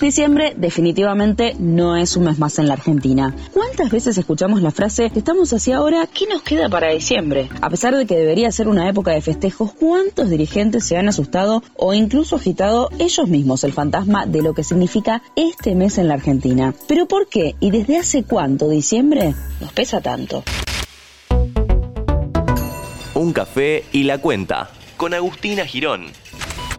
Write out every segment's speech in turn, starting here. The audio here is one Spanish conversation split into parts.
Diciembre definitivamente no es un mes más en la Argentina. ¿Cuántas veces escuchamos la frase estamos así ahora, ¿qué nos queda para diciembre? A pesar de que debería ser una época de festejos, ¿cuántos dirigentes se han asustado o incluso agitado ellos mismos el fantasma de lo que significa este mes en la Argentina? ¿Pero por qué y desde hace cuánto diciembre nos pesa tanto? Un café y la cuenta con Agustina Girón.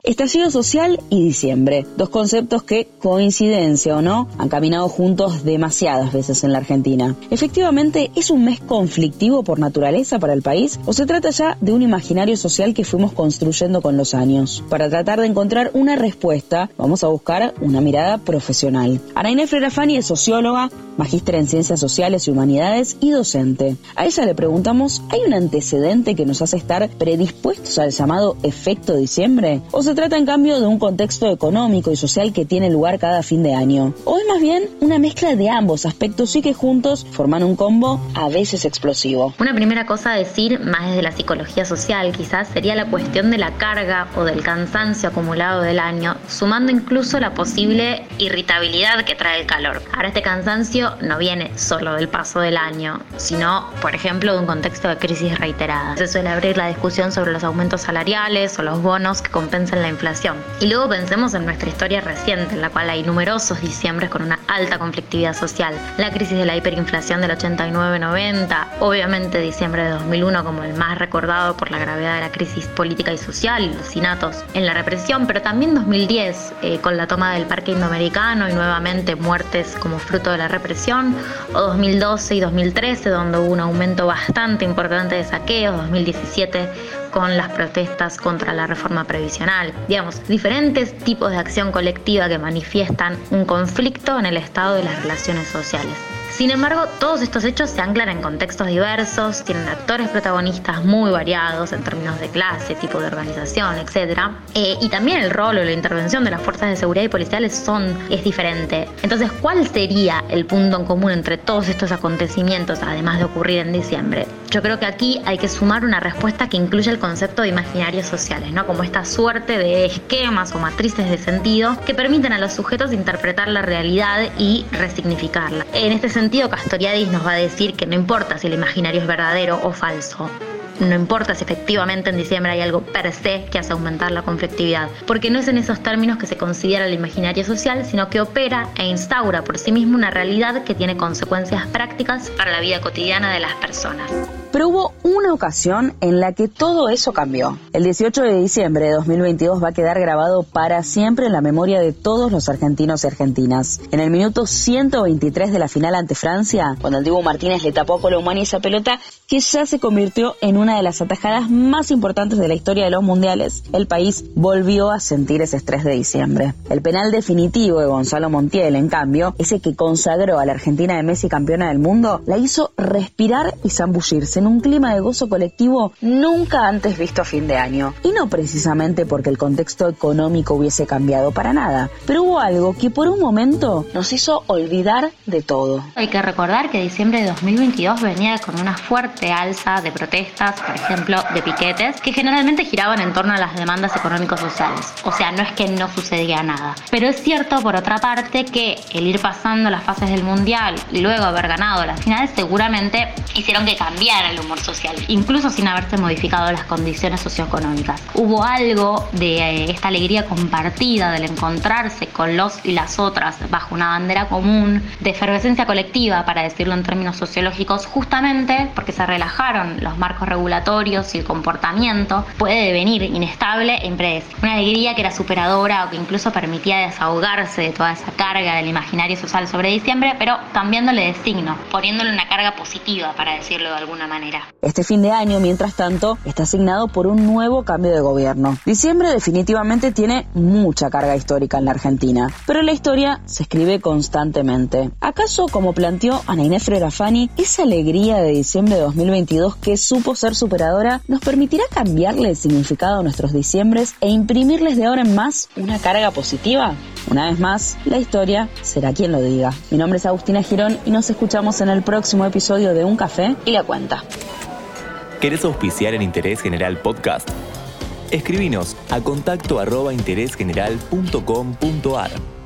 Estallido social y diciembre, dos conceptos que, coincidencia o no, han caminado juntos demasiadas veces en la Argentina. Efectivamente, ¿es un mes conflictivo por naturaleza para el país o se trata ya de un imaginario social que fuimos construyendo con los años? Para tratar de encontrar una respuesta, vamos a buscar una mirada profesional. Ana Inés Frerafani es socióloga, magíster en Ciencias Sociales y Humanidades y docente. A ella le preguntamos, ¿hay un antecedente que nos hace estar predispuestos al llamado efecto diciembre? ¿O se trata en cambio de un contexto económico y social que tiene lugar cada fin de año. O es más bien una mezcla de ambos aspectos y que juntos forman un combo a veces explosivo. Una primera cosa a decir, más desde la psicología social quizás, sería la cuestión de la carga o del cansancio acumulado del año, sumando incluso la posible irritabilidad que trae el calor. Ahora este cansancio no viene solo del paso del año, sino, por ejemplo, de un contexto de crisis reiterada. Se suele abrir la discusión sobre los aumentos salariales o los bonos que compensan la inflación. Y luego pensemos en nuestra historia reciente, en la cual hay numerosos diciembres con una alta conflictividad social. La crisis de la hiperinflación del 89-90, obviamente diciembre de 2001 como el más recordado por la gravedad de la crisis política y social y los sinatos en la represión, pero también 2010 eh, con la toma del parque indoamericano y nuevamente muertes como fruto de la represión, o 2012 y 2013 donde hubo un aumento bastante importante de saqueos, 2017 con las protestas contra la reforma previsional. Digamos, diferentes tipos de acción colectiva que manifiestan un conflicto en el estado de las relaciones sociales. Sin embargo, todos estos hechos se anclan en contextos diversos, tienen actores protagonistas muy variados en términos de clase, tipo de organización, etc. Eh, y también el rol o la intervención de las fuerzas de seguridad y policiales son, es diferente. Entonces, ¿cuál sería el punto en común entre todos estos acontecimientos, además de ocurrir en diciembre? Yo creo que aquí hay que sumar una respuesta que incluye el concepto de imaginarios sociales, ¿no? Como esta suerte de esquemas o matrices de sentido que permiten a los sujetos interpretar la realidad y resignificarla. En este sentido, Castoriadis nos va a decir que no importa si el imaginario es verdadero o falso. No importa si efectivamente en diciembre hay algo per se que hace aumentar la conflictividad, porque no es en esos términos que se considera el imaginario social, sino que opera e instaura por sí mismo una realidad que tiene consecuencias prácticas para la vida cotidiana de las personas. Pero hubo una ocasión en la que todo eso cambió. El 18 de diciembre de 2022 va a quedar grabado para siempre en la memoria de todos los argentinos y argentinas. En el minuto 123 de la final ante Francia, cuando el Dibu Martínez le tapó a Colomani esa pelota que ya se convirtió en una de las atajadas más importantes de la historia de los mundiales, el país volvió a sentir ese estrés de diciembre. El penal definitivo de Gonzalo Montiel, en cambio, ese que consagró a la Argentina de Messi campeona del mundo, la hizo respirar y zambullirse en un clima de gozo colectivo nunca antes visto a fin de año. Y no precisamente porque el contexto económico hubiese cambiado para nada, pero hubo algo que por un momento nos hizo olvidar de todo. Hay que recordar que diciembre de 2022 venía con una fuerte alza de protestas, por ejemplo, de piquetes, que generalmente giraban en torno a las demandas económicos sociales. O sea, no es que no sucedía nada. Pero es cierto, por otra parte, que el ir pasando las fases del Mundial y luego haber ganado las finales seguramente hicieron que el humor social, incluso sin haberse modificado las condiciones socioeconómicas. Hubo algo de eh, esta alegría compartida, del encontrarse con los y las otras bajo una bandera común, de efervescencia colectiva, para decirlo en términos sociológicos, justamente porque se relajaron los marcos regulatorios y el comportamiento puede devenir inestable e impredecible. Una alegría que era superadora o que incluso permitía desahogarse de toda esa carga del imaginario social sobre diciembre, pero cambiándole de signo, poniéndole una carga positiva, para decirlo de alguna Este fin de año, mientras tanto, está asignado por un nuevo cambio de gobierno. Diciembre definitivamente tiene mucha carga histórica en la Argentina, pero la historia se escribe constantemente. ¿Acaso, como planteó Ana Inés Frerafani, esa alegría de diciembre de 2022 que supo ser superadora nos permitirá cambiarle el significado a nuestros diciembres e imprimirles de ahora en más una carga positiva? Una vez más, la historia será quien lo diga. Mi nombre es Agustina Girón y nos escuchamos en el próximo episodio de Un Café y la Cuenta. ¿Querés auspiciar en Interés General Podcast? Escribinos a contacto arroba interésgeneral.com.ar.